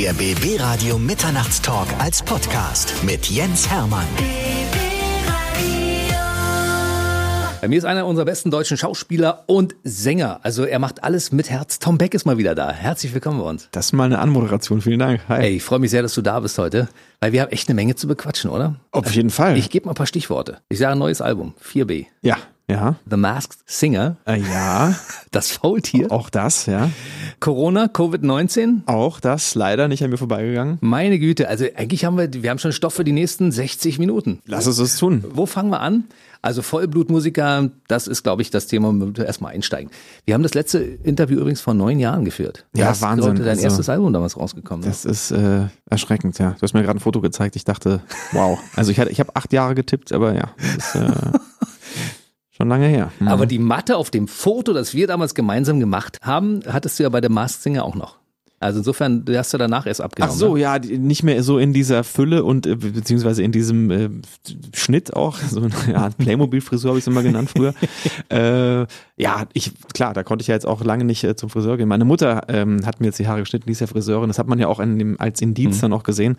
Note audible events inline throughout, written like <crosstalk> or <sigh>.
Der BB Radio Mitternachtstalk als Podcast mit Jens Hermann. Bei mir ist einer unserer besten deutschen Schauspieler und Sänger. Also er macht alles mit Herz. Tom Beck ist mal wieder da. Herzlich willkommen bei uns. Das ist mal eine Anmoderation. Vielen Dank. Hi. Hey, ich freue mich sehr, dass du da bist heute, weil wir haben echt eine Menge zu bequatschen, oder? Auf jeden Fall. Ich gebe mal ein paar Stichworte. Ich sage ein neues Album, 4B. Ja. Ja. The Masked Singer. Äh, ja. <laughs> Das Faultier. Auch das, ja. Corona, Covid-19. Auch das, leider nicht an mir vorbeigegangen. Meine Güte, also eigentlich haben wir, wir haben schon Stoff für die nächsten 60 Minuten. Lass uns das tun. Wo fangen wir an? Also Vollblutmusiker, das ist, glaube ich, das Thema, wo wir erstmal einsteigen. Wir haben das letzte Interview übrigens vor neun Jahren geführt. Ja, hast Wahnsinn. dein also, erstes Album damals rausgekommen. Das ne? ist äh, erschreckend, ja. Du hast mir gerade ein Foto gezeigt. Ich dachte, wow. Also ich hatte, ich habe acht Jahre getippt, aber ja. Das ist, äh, <laughs> Schon lange her. Mhm. Aber die Matte auf dem Foto, das wir damals gemeinsam gemacht haben, hattest du ja bei der Mask Singer auch noch. Also insofern, du hast du danach erst abgenommen. Ach so, ne? ja, nicht mehr so in dieser Fülle und äh, beziehungsweise in diesem äh, Schnitt auch, <laughs> so eine ja, Playmobil-Frisur habe ich es immer genannt früher. <laughs> äh, ja, ich klar, da konnte ich ja jetzt auch lange nicht äh, zum Friseur gehen. Meine Mutter ähm, hat mir jetzt die Haare geschnitten, die ist ja Friseurin. Das hat man ja auch in dem, als Indiz mhm. dann auch gesehen.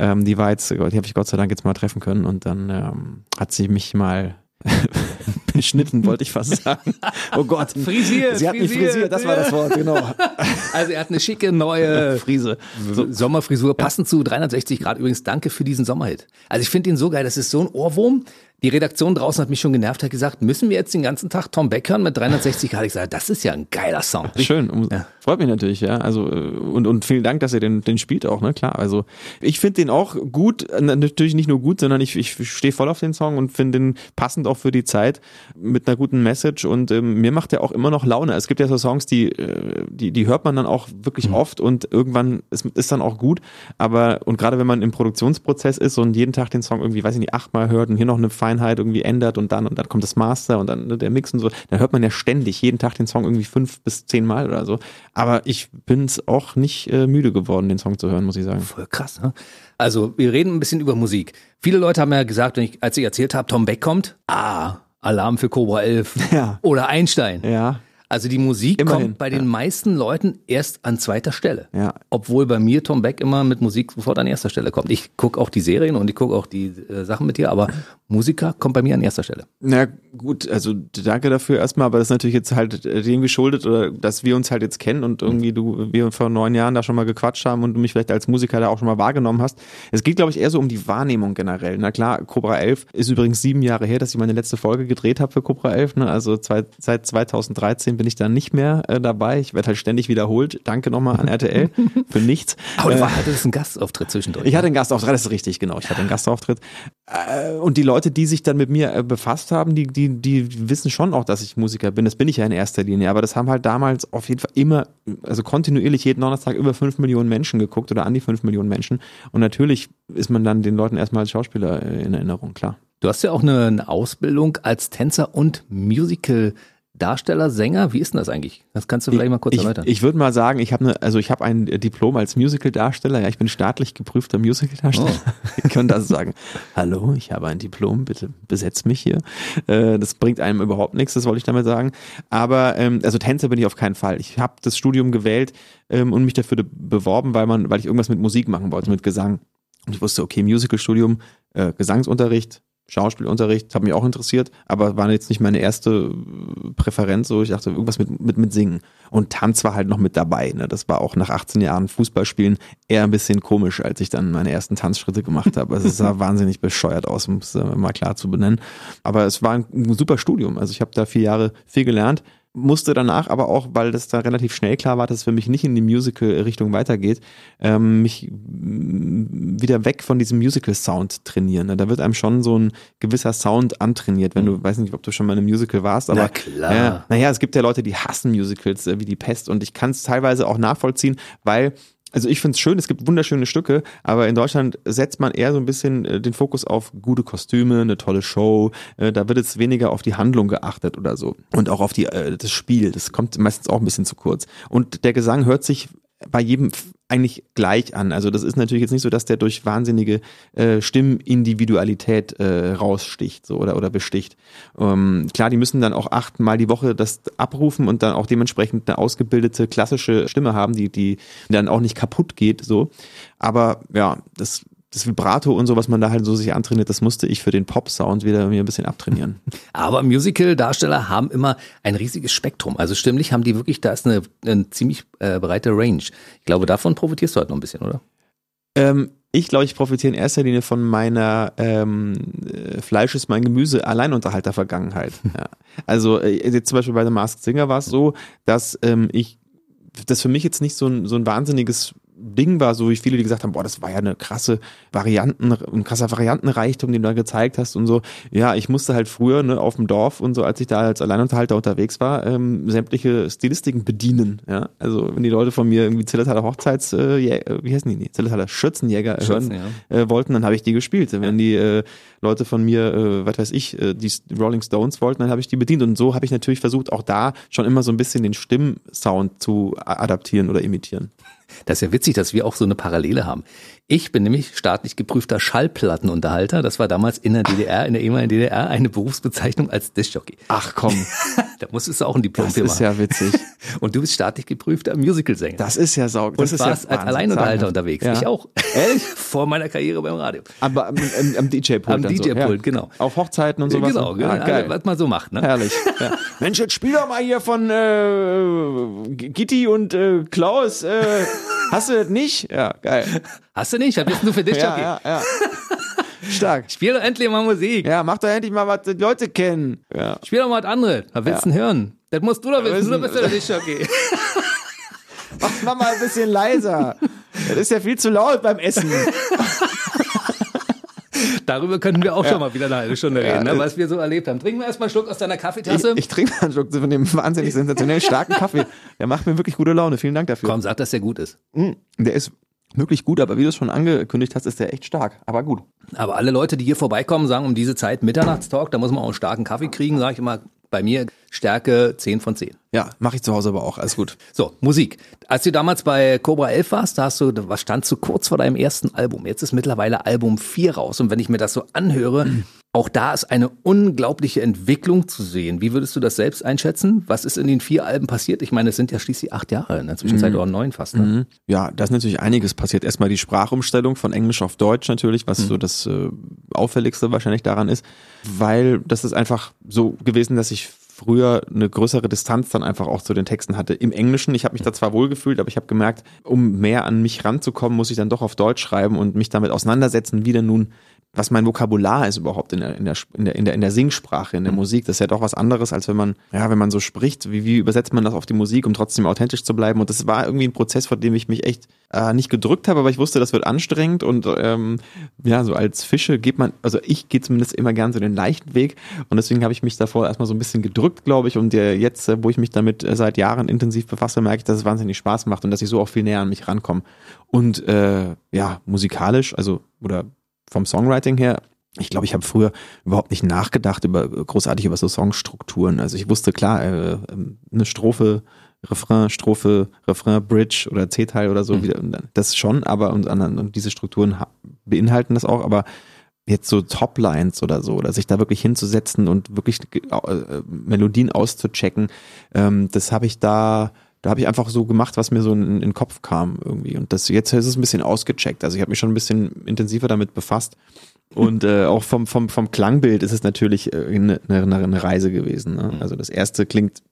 Ähm, die war jetzt, die habe ich Gott sei Dank jetzt mal treffen können und dann ähm, hat sie mich mal <laughs> beschnitten, wollte ich fast sagen. <laughs> Oh Gott. Frisiert. Sie hat frisiert, mich frisiert, das war das Wort, genau. <laughs> Also er hat eine schicke neue Frise. So, Sommerfrisur, passend zu 360 Grad. Übrigens, danke für diesen Sommerhit. Also ich finde ihn so geil, das ist so ein Ohrwurm. Die Redaktion draußen hat mich schon genervt, hat gesagt, müssen wir jetzt den ganzen Tag Tom Beck hören mit 360 Grad? Ich sage, das ist ja ein geiler Song. Schön, ja. freut mich natürlich, ja. Also äh, und, und vielen Dank, dass ihr den, den spielt auch, ne? Klar. Also ich finde den auch gut, natürlich nicht nur gut, sondern ich, ich stehe voll auf den Song und finde den passend auch für die Zeit mit einer guten Message und ähm, mir macht der auch immer noch Laune. Es gibt ja so Songs, die, äh, die, die hört man dann auch wirklich mhm. oft und irgendwann ist, ist dann auch gut. Aber und gerade wenn man im Produktionsprozess ist und jeden Tag den Song irgendwie, weiß ich nicht, achtmal hört und hier noch eine Feinheit irgendwie ändert und dann und dann kommt das Master und dann ne, der Mix und so, dann hört man ja ständig jeden Tag den Song irgendwie fünf bis zehn Mal oder so. Aber ich bin es auch nicht äh, müde geworden, den Song zu hören, muss ich sagen. Voll krass, ne? Also wir reden ein bisschen über Musik. Viele Leute haben ja gesagt, wenn ich, als ich erzählt habe, Tom Beck kommt, ah, Alarm für Cobra 11 ja. oder Einstein. Ja. Also die Musik Immerhin, kommt bei den ja. meisten Leuten erst an zweiter Stelle. Ja. Obwohl bei mir Tom Beck immer mit Musik sofort an erster Stelle kommt. Ich gucke auch die Serien und ich gucke auch die äh, Sachen mit dir, aber Musiker kommt bei mir an erster Stelle. Na gut, also danke dafür erstmal, aber das ist natürlich jetzt halt dem geschuldet oder dass wir uns halt jetzt kennen und irgendwie du, wir vor neun Jahren da schon mal gequatscht haben und du mich vielleicht als Musiker da auch schon mal wahrgenommen hast. Es geht, glaube ich, eher so um die Wahrnehmung generell. Na klar, Cobra 11 ist übrigens sieben Jahre her, dass ich meine letzte Folge gedreht habe für Cobra 11. Ne? Also zwei, seit 2013 bin ich da nicht mehr äh, dabei. Ich werde halt ständig wiederholt. Danke nochmal an RTL <laughs> für nichts. Aber du äh, hattest einen Gastauftritt zwischendurch. Ich hatte einen Gastauftritt, das ist richtig, genau. Ich hatte einen Gastauftritt. Äh, und die Leute, die sich dann mit mir äh, befasst haben, die, die, die wissen schon auch, dass ich Musiker bin. Das bin ich ja in erster Linie. Aber das haben halt damals auf jeden Fall immer, also kontinuierlich jeden Donnerstag über fünf Millionen Menschen geguckt oder an die fünf Millionen Menschen. Und natürlich ist man dann den Leuten erstmal als Schauspieler äh, in Erinnerung, klar. Du hast ja auch eine Ausbildung als Tänzer und Musical Darsteller, Sänger, wie ist denn das eigentlich? Das kannst du vielleicht ich, mal kurz ich, erläutern. Ich würde mal sagen, ich habe eine, also ich habe ein Diplom als Musical-Darsteller. Ja, ich bin staatlich geprüfter Musical-Darsteller. Oh. <laughs> Ich könnte also sagen, hallo, ich habe ein Diplom, bitte besetzt mich hier. Äh, das bringt einem überhaupt nichts, das wollte ich damit sagen. Aber ähm, also Tänzer bin ich auf keinen Fall. Ich habe das Studium gewählt ähm, und mich dafür beworben, weil man, weil ich irgendwas mit Musik machen wollte, mit Gesang. Und ich wusste, okay, Musical-Studium, äh, Gesangsunterricht, Schauspielunterricht, hat mich auch interessiert, aber war jetzt nicht meine erste Präferenz, so ich dachte, irgendwas mit, mit, mit Singen. Und Tanz war halt noch mit dabei. Ne? Das war auch nach 18 Jahren Fußballspielen eher ein bisschen komisch, als ich dann meine ersten Tanzschritte gemacht habe. Also es sah <laughs> wahnsinnig bescheuert aus, um es mal klar zu benennen. Aber es war ein super Studium. Also ich habe da vier Jahre viel gelernt musste danach aber auch, weil das da relativ schnell klar war, dass es für mich nicht in die Musical-Richtung weitergeht, ähm, mich wieder weg von diesem Musical-Sound trainieren. Da wird einem schon so ein gewisser Sound antrainiert, wenn du, mhm. weiß nicht, ob du schon mal in einem Musical warst, aber Na klar. Ja, naja, es gibt ja Leute, die hassen Musicals äh, wie die Pest und ich kann es teilweise auch nachvollziehen, weil also ich finde es schön, es gibt wunderschöne Stücke, aber in Deutschland setzt man eher so ein bisschen äh, den Fokus auf gute Kostüme, eine tolle Show. Äh, da wird jetzt weniger auf die Handlung geachtet oder so. Und auch auf die, äh, das Spiel, das kommt meistens auch ein bisschen zu kurz. Und der Gesang hört sich bei jedem eigentlich gleich an. Also das ist natürlich jetzt nicht so, dass der durch wahnsinnige äh, Stimmindividualität äh, raussticht so, oder, oder besticht. Ähm, klar, die müssen dann auch achtmal die Woche das abrufen und dann auch dementsprechend eine ausgebildete klassische Stimme haben, die, die dann auch nicht kaputt geht. so. Aber ja, das das Vibrato und so, was man da halt so sich antrainiert, das musste ich für den Pop-Sound wieder mir ein bisschen abtrainieren. <laughs> Aber Musical-Darsteller haben immer ein riesiges Spektrum. Also stimmlich haben die wirklich, da ist eine, eine ziemlich äh, breite Range. Ich glaube, davon profitierst du halt noch ein bisschen, oder? Ähm, ich glaube, ich profitiere in erster Linie von meiner ähm, äh, Fleisch ist mein Gemüse Alleinunterhalter-Vergangenheit. <laughs> Ja. Also äh, jetzt zum Beispiel bei The Masked Singer war es so, dass ähm, ich das für mich jetzt nicht so ein, so ein wahnsinniges Ding war, so wie viele, die gesagt haben, boah, das war ja eine krasse Varianten, ein krasser Variantenreichtum, den du da gezeigt hast und so. Ja, ich musste halt früher ne, auf dem Dorf und so, als ich da als Alleinunterhalter unterwegs war, ähm, sämtliche Stilistiken bedienen. Ja, also wenn die Leute von mir irgendwie Zillertaler Hochzeits, äh, wie heißen die? Nee, Zillertaler Schützenjäger Schützen, hören ja. äh, wollten, dann habe ich die gespielt. Wenn die äh, Leute von mir, äh, was weiß ich, äh, die Rolling Stones wollten, dann habe ich die bedient. Und so habe ich natürlich versucht, auch da schon immer so ein bisschen den Stimmsound zu adaptieren oder imitieren. Das ist ja witzig, dass wir auch so eine Parallele haben. Ich bin nämlich staatlich geprüfter Schallplattenunterhalter. Das war damals in der DDR, in der ehemaligen DDR, eine Berufsbezeichnung als Diskjockey. Ach komm. <laughs> da musstest du auch ein Diplom Das ist ja witzig. <laughs> Und du bist staatlich geprüfter Musikalsänger. Das ist ja saug. Das und warst ja als Alleinunterhalter unterwegs. Ja. Ich auch. Ehrlich? <laughs> Vor meiner Karriere beim Radio. Aber am, DJ-Pult. Am DJ-Pult, so. genau. Auf Hochzeiten und sowas. Genau, genau. Ah, geil. was man so macht. Ne? Herrlich. Ja. Mensch, jetzt spiel doch mal hier von äh, Gitti und äh, Klaus. Äh, hast du das nicht? Ja, geil. Hast du nicht? Was bist du für Diskjockey? Ja, ja, ja. <laughs> Stark. Spiel doch endlich mal Musik. Ja, mach doch endlich mal, was die Leute kennen. Ja. Spiel doch mal was anderes. Was willst du Ja. denn hören? Das musst du doch wissen. Du bist ja der Diskjockey. <laughs> Mach, mach mal ein bisschen leiser. Das ist ja viel zu laut beim Essen. <laughs> Darüber könnten wir auch schon mal wieder eine halbe Stunde reden, Ja. ne, was wir so erlebt haben. Trinken wir erstmal einen Schluck aus deiner Ich, Kaffeetasse. ich trinke mal einen Schluck von dem wahnsinnig sensationell starken Kaffee. Der macht mir wirklich gute Laune. Vielen Dank dafür. Komm, sag, dass der gut ist. Mm, Der ist wirklich gut, aber wie du es schon angekündigt hast, ist der echt stark. Aber gut. Aber alle Leute, die hier vorbeikommen, sagen um diese Zeit Mitternachtstalk, da muss man auch einen starken Kaffee kriegen, sage ich immer. Bei mir Stärke 10 von 10. Ja, mache ich zu Hause aber auch. Alles gut. So, Musik. Als du damals bei Cobra 11 warst, da hast du, was standst du kurz vor deinem ersten Album. Jetzt ist mittlerweile Album 4 raus. Und wenn ich mir das so anhöre, <clears throat> auch da ist eine unglaubliche Entwicklung zu sehen. Wie würdest du das selbst einschätzen? Was ist in den vier Alben passiert? Ich meine, es sind ja schließlich acht Jahre, in der Zwischenzeit oder neun fast. Ne? Ja, da ist natürlich einiges passiert. Erstmal die Sprachumstellung von Englisch auf Deutsch natürlich, was so das äh, auffälligste wahrscheinlich daran ist, weil das ist einfach so gewesen, dass ich früher eine größere Distanz dann einfach auch zu den Texten hatte. Im Englischen, ich habe mich da zwar wohlgefühlt, aber ich habe gemerkt, um mehr an mich ranzukommen, muss ich dann doch auf Deutsch schreiben und mich damit auseinandersetzen, wie denn nun was mein Vokabular ist überhaupt in der, in der, in der, in der, in der Singsprache, in der Musik. Das ist ja doch was anderes, als wenn man, ja, wenn man so spricht, wie, wie übersetzt man das auf die Musik, um trotzdem authentisch zu bleiben. Und das war irgendwie ein Prozess, vor dem ich mich echt äh, nicht gedrückt habe, aber ich wusste, das wird anstrengend und ähm, ja, so als Fische geht man, also ich gehe zumindest immer gern so den leichten Weg und deswegen habe ich mich davor erstmal so ein bisschen gedrückt, glaube ich. Und äh, jetzt, äh, wo ich mich damit äh, seit Jahren intensiv befasse, merke ich, dass es wahnsinnig Spaß macht und dass ich so auch viel näher an mich rankomme. Und äh, ja, musikalisch, also oder vom Songwriting her, ich glaube, ich habe früher überhaupt nicht nachgedacht über großartig über so Songstrukturen. Also ich wusste klar, äh, eine Strophe, Refrain, Strophe, Refrain, Bridge oder C-Teil oder so, wieder, das schon, aber und, und diese Strukturen ha- beinhalten das auch, aber jetzt so Toplines oder so, oder sich da wirklich hinzusetzen und wirklich äh, Melodien auszuchecken, ähm, das habe ich da, da habe ich einfach so gemacht, was mir so in, in den Kopf kam irgendwie. Und das jetzt ist es ein bisschen ausgecheckt. Also ich habe mich schon ein bisschen intensiver damit befasst. Und äh, auch vom, vom, vom Klangbild ist es natürlich äh, eine, eine, eine Reise gewesen. Ne? Also das erste klingt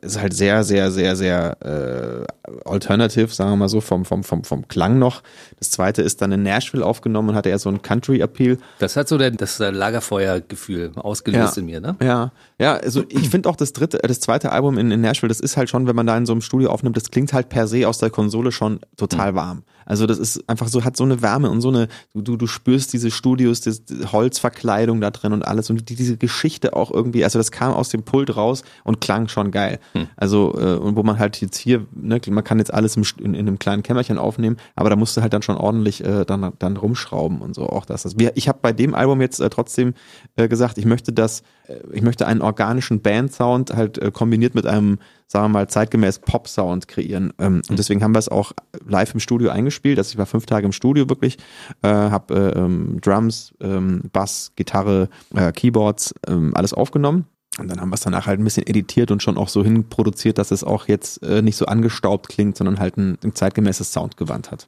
ist halt sehr, sehr, sehr, sehr äh, alternative, sagen wir mal so, vom, vom, vom, vom Klang noch. Das zweite ist dann in Nashville aufgenommen und hatte eher so einen Country-Appeal. Das hat so der, das Lagerfeuergefühl ausgelöst in mir, ne? Ja, ja, also ich finde auch das dritte, äh, das zweite Album in, in Nashville, das ist halt schon, wenn man da in so einem Studio aufnimmt, das klingt halt per se aus der Konsole schon total warm. Also das ist einfach so, hat so eine Wärme und so eine, du, du, spürst diese Studios, diese Holzverkleidung da drin und alles und die, diese Geschichte auch irgendwie, also das kam aus dem Pult raus und klang schon geil. Hm. Also, äh, und wo man halt jetzt hier, ne, man kann jetzt alles im, in, in einem kleinen Kämmerchen aufnehmen, aber da musst du halt dann schon ordentlich äh, dann, dann rumschrauben und so. Auch das. das. Ich habe bei dem Album jetzt äh, trotzdem äh, gesagt, ich möchte das, äh, ich möchte einen organischen Band-Sound halt äh, kombiniert mit einem, sagen wir mal, zeitgemäß Pop-Sound kreieren. Ähm, und deswegen haben wir es auch live im Studio eingespielt. Also ich war fünf Tage im Studio wirklich, äh, habe äh, ähm, Drums, ähm, Bass, Gitarre, äh, Keyboards, ähm, alles aufgenommen. Und dann haben wir es danach halt ein bisschen editiert und schon auch so hinproduziert, dass es auch jetzt äh, nicht so angestaubt klingt, sondern halt ein, ein zeitgemäßes Soundgewand hat.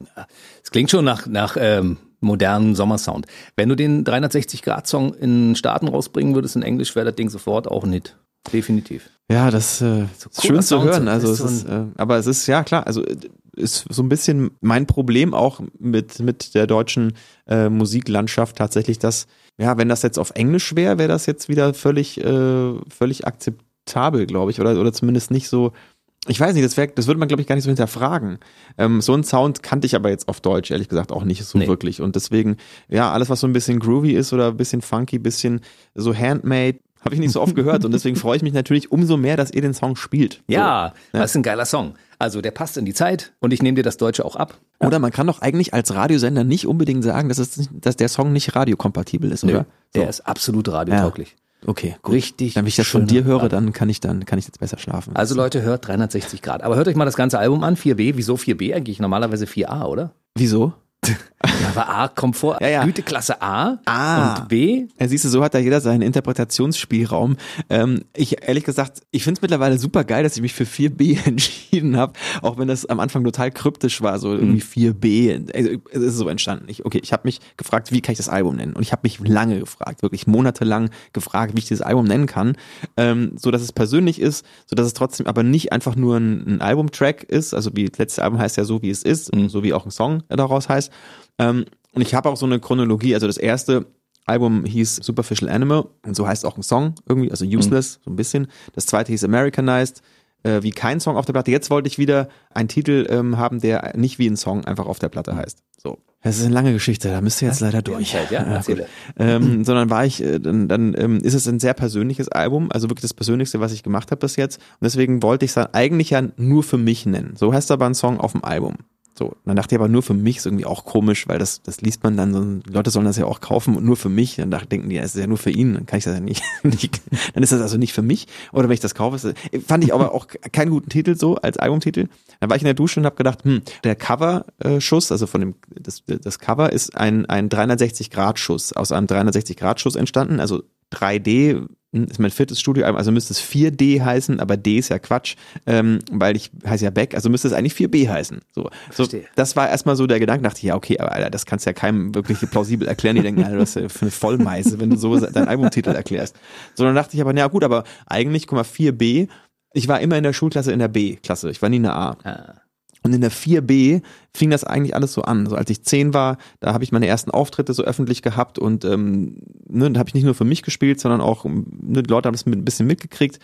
Es klingt schon nach, nach ähm, modernen Sommersound. Wenn du den 360-Grad-Song in Staaten rausbringen würdest in Englisch, wäre das Ding sofort auch ein Hit. Definitiv. Ja, das äh, so ist schön zu hören. Also es ist, äh, aber es ist ja klar. Also ist so ein bisschen mein Problem auch mit mit der deutschen äh, Musiklandschaft tatsächlich, dass ja, wenn das jetzt auf Englisch wäre, wäre das jetzt wieder völlig äh, völlig akzeptabel, glaube ich, oder oder zumindest nicht so. Ich weiß nicht, das, wär, das würde man, glaube ich, gar nicht so hinterfragen. Ähm, so einen Sound kannte ich aber jetzt auf Deutsch, ehrlich gesagt, auch nicht so nee. wirklich. Und deswegen, ja, alles, was so ein bisschen groovy ist oder ein bisschen funky, bisschen so handmade, habe ich nicht so oft gehört und deswegen freue ich mich natürlich umso mehr, dass ihr den Song spielt. Ja, ja, das ist ein geiler Song. Also der passt in die Zeit und ich nehme dir das Deutsche auch ab. Oder man kann doch eigentlich als Radiosender nicht unbedingt sagen, dass, es, dass der Song nicht radiokompatibel ist, oder? Nee, der ist absolut radiotauglich. Ja. Okay, gut. Richtig. Wenn ich das von dir höre, dann kann ich dann kann ich jetzt besser schlafen. Also Leute, hört 360 Grad. Aber hört euch mal das ganze Album an, 4B. Wieso 4B eigentlich? Normalerweise 4A, oder? Wieso? <laughs> Ja, aber A kommt vor. Ja, ja. Güteklasse A, A und B. Ja, siehst du, so hat da jeder seinen Interpretationsspielraum. Ähm, ich ehrlich gesagt, ich finde es mittlerweile super geil, dass ich mich für 4B <laughs> entschieden habe, auch wenn das am Anfang total kryptisch war, so irgendwie 4B. Also, es ist so entstanden. Ich, okay, ich habe mich gefragt, wie kann ich das Album nennen? Und ich habe mich lange gefragt, wirklich monatelang gefragt, wie ich dieses Album nennen kann, ähm, so dass es persönlich ist, so dass es trotzdem aber nicht einfach nur ein, ein Albumtrack ist, also wie das letzte Album heißt ja so, wie es ist, und so wie auch ein Song daraus heißt, ähm, und ich habe auch so eine Chronologie. Also das erste Album hieß Superficial Animal und so heißt auch ein Song irgendwie, also Useless, mhm. so ein bisschen. Das zweite hieß Americanized, äh, wie kein Song auf der Platte. Jetzt wollte ich wieder einen Titel ähm, haben, der nicht wie ein Song einfach auf der Platte heißt. So. Das ist eine lange Geschichte, da müsst ihr jetzt leider durch. Ja, <laughs> ja, ähm, <clears throat> sondern war ich, äh, dann, dann ähm, ist es ein sehr persönliches Album, also wirklich das Persönlichste, was ich gemacht habe bis jetzt. Und deswegen wollte ich es dann eigentlich ja nur für mich nennen. So heißt aber ein Song auf dem Album. So, dann dachte ich aber nur für mich ist irgendwie auch komisch, weil das, das liest man dann so, Leute sollen das ja auch kaufen und nur für mich. Dann denken die, es ist ja nur für ihn, dann kann ich das ja nicht, <laughs> nicht, dann ist das also nicht für mich. Oder wenn ich das kaufe, ist, fand ich aber auch keinen guten Titel so als Albumtitel. Dann war ich in der Dusche und habe gedacht, hm, der Cover-Schuss, also von dem, das, das Cover ist ein, ein 360-Grad-Schuss, aus einem 360-Grad-Schuss entstanden, also 3D ist mein viertes Studioalbum, also müsste es 4D heißen, aber D ist ja Quatsch, ähm, weil ich heiße ja Beck, also müsste es eigentlich 4B heißen. So, so das war erstmal so der Gedanke, dachte ich, ja, okay, aber Alter, das kannst du ja keinem wirklich plausibel erklären. Die denken, Alter, das ist ja für eine Vollmeise, wenn du so deinen Albumtitel erklärst. So, dann dachte ich aber, na gut, aber eigentlich, guck mal, 4B, ich war immer in der Schulklasse in der B-Klasse, ich war nie in der A. Ah. Und in der 4b fing das eigentlich alles so an. So als ich zehn war, da habe ich meine ersten Auftritte so öffentlich gehabt und ähm, ne, da habe ich nicht nur für mich gespielt, sondern auch ne, die Leute haben das ein bisschen mitgekriegt.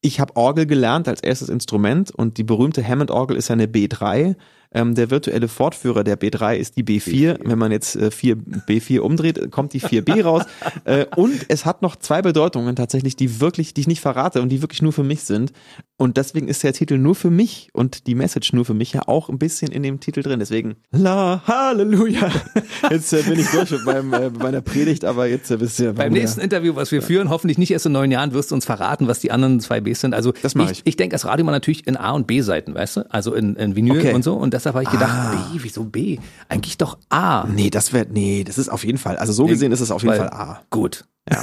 Ich habe Orgel gelernt als erstes Instrument und die berühmte Hammond-Orgel ist ja eine B3 ähm, der virtuelle Fortführer der B3 ist die B4. B4. Wenn man jetzt äh, 4, B4 umdreht, kommt die 4B raus. <laughs> äh, und es hat noch zwei Bedeutungen tatsächlich, die wirklich, die ich nicht verrate und die wirklich nur für mich sind. Und deswegen ist der Titel nur für mich und die Message nur für mich ja auch ein bisschen in dem Titel drin. Deswegen, la, Halleluja. <laughs> Jetzt äh, bin ich durch mit meinem, äh, meiner Predigt, aber jetzt äh, wisst ihr. Beim nächsten Interview, was wir führen, hoffentlich nicht erst in neun Jahren, wirst du uns verraten, was die anderen zwei Bs sind. Also das ich. Ich, ich denke als Radio mal natürlich in A- und B-Seiten, weißt du? Also in, in Vinyl okay. und so. Und deshalb habe ich gedacht, ah. B, wieso B? Eigentlich doch A. Nee, das wäre, nee, das ist auf jeden Fall, also so gesehen ist es auf jeden Weil, Fall A. Gut. Ja.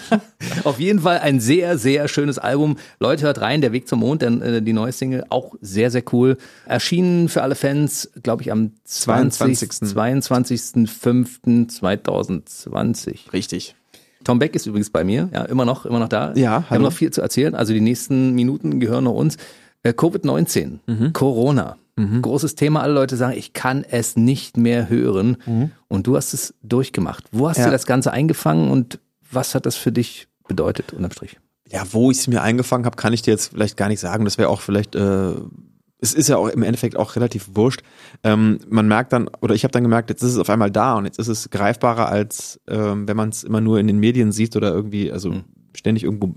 <laughs> Auf jeden Fall ein sehr, sehr schönes Album. Leute, hört rein, Der Weg zum Mond, denn äh, die neue Single auch sehr, sehr cool. Erschienen für alle Fans, glaube ich, am 22. 22.05.2020. Richtig. Tom Beck ist übrigens bei mir, ja, immer noch, immer noch da. Ja, Wir hallo. haben noch viel zu erzählen, also die nächsten Minuten gehören noch uns. Äh, Covid-19, mhm. Corona. Mhm. Großes Thema, alle Leute sagen, ich kann es nicht mehr hören. Mhm. Und du hast es durchgemacht. Wo hast ja. du das Ganze eingefangen und was hat das für dich bedeutet, unterm Strich? Ja, wo ich es mir eingefangen habe, kann ich dir jetzt vielleicht gar nicht sagen. Das wäre auch vielleicht, äh, es ist ja auch im Endeffekt auch relativ wurscht. Ähm, man merkt dann, oder ich habe dann gemerkt, jetzt ist es auf einmal da und jetzt ist es greifbarer, als ähm, wenn man es immer nur in den Medien sieht oder irgendwie, also mhm. ständig irgendwo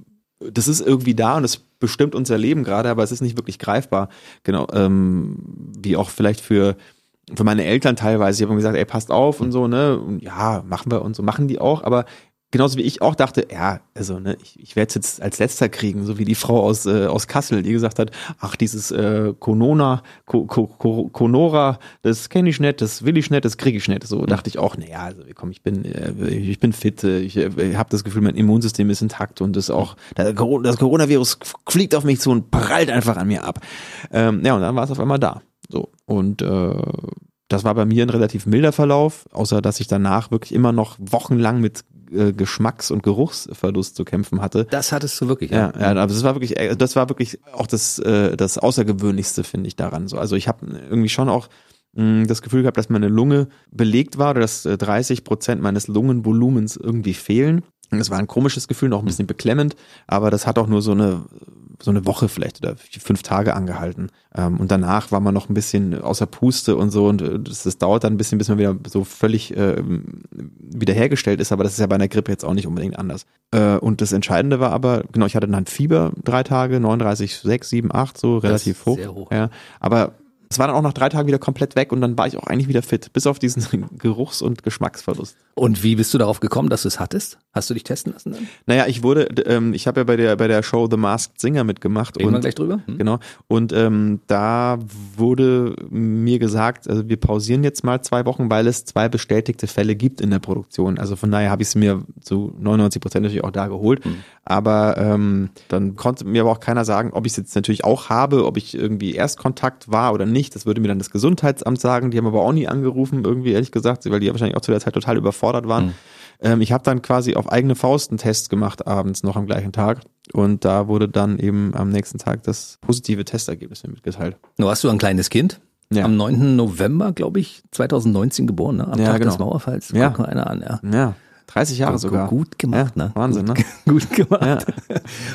das ist irgendwie da und es bestimmt unser Leben gerade, aber es ist nicht wirklich greifbar. Genau, ähm, wie auch vielleicht für für meine Eltern teilweise, die haben gesagt, ey, passt auf und so, ne? Und ja, machen wir und so, machen die auch, aber genauso wie ich auch dachte, ja, also ne, ich, ich werde es jetzt als letzter kriegen, so wie die Frau aus, äh, aus Kassel, die gesagt hat, ach, dieses äh, Konona, Ko, Ko, Ko, Konora, das kenne ich nicht, das will ich nicht, das kriege ich nicht. So mhm. dachte ich auch, naja, also komm, ich bin, äh, ich bin fit, äh, ich, ich habe das Gefühl, mein Immunsystem ist intakt und das auch, das Coronavirus fliegt auf mich zu und prallt einfach an mir ab. Ähm, ja, und dann war es auf einmal da. So. Und äh, das war bei mir ein relativ milder Verlauf, außer dass ich danach wirklich immer noch wochenlang mit äh, Geschmacks- und Geruchsverlust zu kämpfen hatte. Das hattest du wirklich, ja. Ja, ja aber das war wirklich, äh, das war wirklich auch das, äh, das Außergewöhnlichste, finde ich daran. So, also ich habe irgendwie schon auch mh, das Gefühl gehabt, dass meine Lunge belegt war oder dass 30 Prozent meines Lungenvolumens irgendwie fehlen. Es war ein komisches Gefühl, noch ein bisschen beklemmend, aber das hat auch nur so eine so eine Woche vielleicht oder fünf Tage angehalten. Ähm, und danach war man noch ein bisschen außer Puste und so und äh, das, das dauert dann ein bisschen, bis man wieder so völlig äh, wiederhergestellt ist, aber das ist ja bei einer Grippe jetzt auch nicht unbedingt anders. Äh, und das Entscheidende war aber, genau, ich hatte dann Fieber drei Tage, 39, 6, 7, 8, so relativ hoch. hoch. Ja, aber es war dann auch nach drei Tagen wieder komplett weg und dann war ich auch eigentlich wieder fit, bis auf diesen <laughs> Geruchs- und Geschmacksverlust. Und wie bist du darauf gekommen, dass du es hattest? Hast du dich testen lassen dann? Naja, ich wurde, ähm, ich habe ja bei der bei der Show The Masked Singer mitgemacht. Reden und, wir gleich drüber. Hm. Genau. Und ähm, da wurde mir gesagt, also wir pausieren jetzt mal zwei Wochen, weil es zwei bestätigte Fälle gibt in der Produktion. Also von daher habe ich es mir zu 99 Prozent natürlich auch da geholt. Hm. Aber ähm, dann konnte mir aber auch keiner sagen, ob ich es jetzt natürlich auch habe, ob ich irgendwie Erstkontakt war oder nicht. Das würde mir dann das Gesundheitsamt sagen. Die haben aber auch nie angerufen, irgendwie ehrlich gesagt, weil die wahrscheinlich auch zu der Zeit total überfordert waren. Mhm. Ähm, ich habe dann quasi auf eigene Faust einen Test gemacht, abends noch am gleichen Tag. Und da wurde dann eben am nächsten Tag das positive Testergebnis mir mitgeteilt. Nur hast du ein kleines Kind? Ja. Am 9. November, glaube ich, 2019 geboren, ne? Am ja, Tag genau. des Mauerfalls. Ja. Guck mal einer an, ja. Ja. 30 Jahre gut, sogar. Gut gemacht, ja, ne? Wahnsinn, gut, ne? <laughs> Gut gemacht. Ja.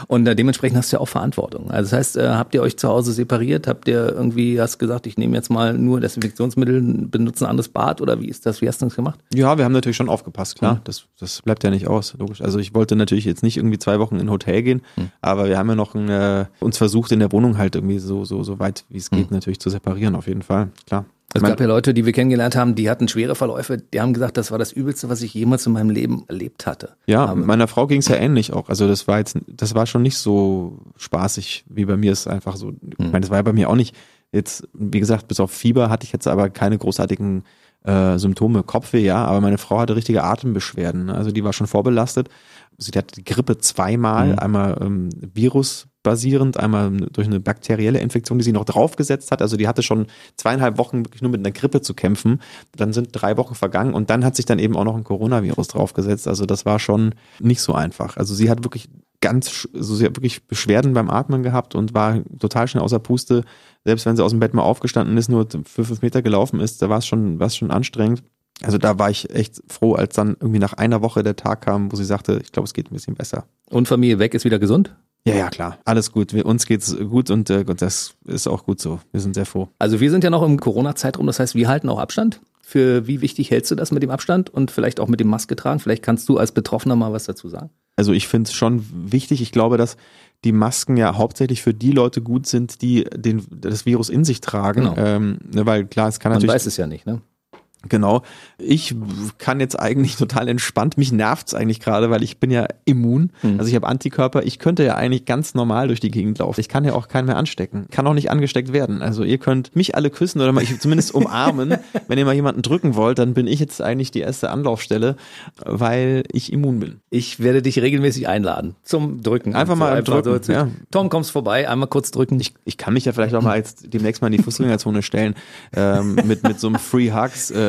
Und äh, dementsprechend hast du ja auch Verantwortung. Also das heißt, äh, habt ihr euch zu Hause separiert? Habt ihr irgendwie, hast gesagt, ich nehme jetzt mal nur Desinfektionsmittel, benutze ein anderes Bad oder wie ist das? Wie hast du das gemacht? Ja, wir haben natürlich schon aufgepasst, klar. Mhm. Das, das bleibt ja nicht aus, logisch. Also ich wollte natürlich jetzt nicht irgendwie zwei Wochen in ein Hotel gehen, Mhm. aber wir haben ja noch ein, äh, uns versucht, in der Wohnung halt irgendwie so, so, so weit wie es geht Mhm. natürlich zu separieren, auf jeden Fall, klar. Es gab ja Leute, die wir kennengelernt haben, die hatten schwere Verläufe. Die haben gesagt, das war das Übelste, was ich jemals in meinem Leben erlebt hatte. Ja, Aber- meiner Frau ging es ja ähnlich auch. Also das war jetzt, das war schon nicht so spaßig wie bei mir. Ist einfach so. Ich meine, das war ja bei mir auch nicht. Jetzt, wie gesagt, bis auf Fieber hatte ich jetzt aber keine großartigen äh, Symptome. Kopfweh, ja, aber meine Frau hatte richtige Atembeschwerden. ne? Also die war schon vorbelastet. Sie hatte die Grippe zweimal, Mhm. einmal ähm, virusbasierend, einmal durch eine bakterielle Infektion, die sie noch draufgesetzt hat. Also die hatte schon zweieinhalb Wochen wirklich nur mit einer Grippe zu kämpfen. Dann sind drei Wochen vergangen und dann hat sich dann eben auch noch ein Coronavirus draufgesetzt. Also das war schon nicht so einfach. Also sie hat wirklich ganz, also sie hat wirklich Beschwerden beim Atmen gehabt und war total schnell außer Puste. Selbst wenn sie aus dem Bett mal aufgestanden ist, nur für fünf Meter gelaufen ist, da war es schon, war es schon anstrengend. Also da war ich echt froh, als dann irgendwie nach einer Woche der Tag kam, wo sie sagte, ich glaube, es geht ein bisschen besser. Und Familie weg ist wieder gesund? Ja, ja, klar. Alles gut. Wir, uns geht's gut und äh, das ist auch gut so. Wir sind sehr froh. Also wir sind ja noch im Corona-Zeitraum, das heißt, wir halten auch Abstand. Für wie wichtig hältst du das mit dem Abstand und vielleicht auch mit dem Maske tragen? Vielleicht kannst du als Betroffener mal was dazu sagen. Also ich finde es schon wichtig. Ich glaube, dass die Masken ja hauptsächlich für die Leute gut sind, die den, das Virus in sich tragen. Genau. Ähm, ne, weil klar, es kann Man natürlich weiß es ja nicht, ne? Genau. Ich kann jetzt eigentlich <laughs> total entspannt. Mich nervt's eigentlich gerade, weil ich bin ja immun. Mhm. Also ich habe Antikörper. Ich könnte ja eigentlich ganz normal durch die Gegend laufen. Ich kann ja auch keinen mehr anstecken. Kann auch nicht angesteckt werden. Also ihr könnt mich alle küssen oder mal ich zumindest umarmen. <laughs> Wenn ihr mal jemanden drücken wollt, dann bin ich jetzt eigentlich die erste Anlaufstelle, weil ich immun bin. Ich werde dich regelmäßig einladen zum Drücken. Einfach mal drücken, so ja. Tom, kommst vorbei, einmal kurz drücken. Ich, ich kann mich ja vielleicht auch mal jetzt demnächst mal in die Fußgängerzone stellen ähm, mit mit so einem Free Hugs äh,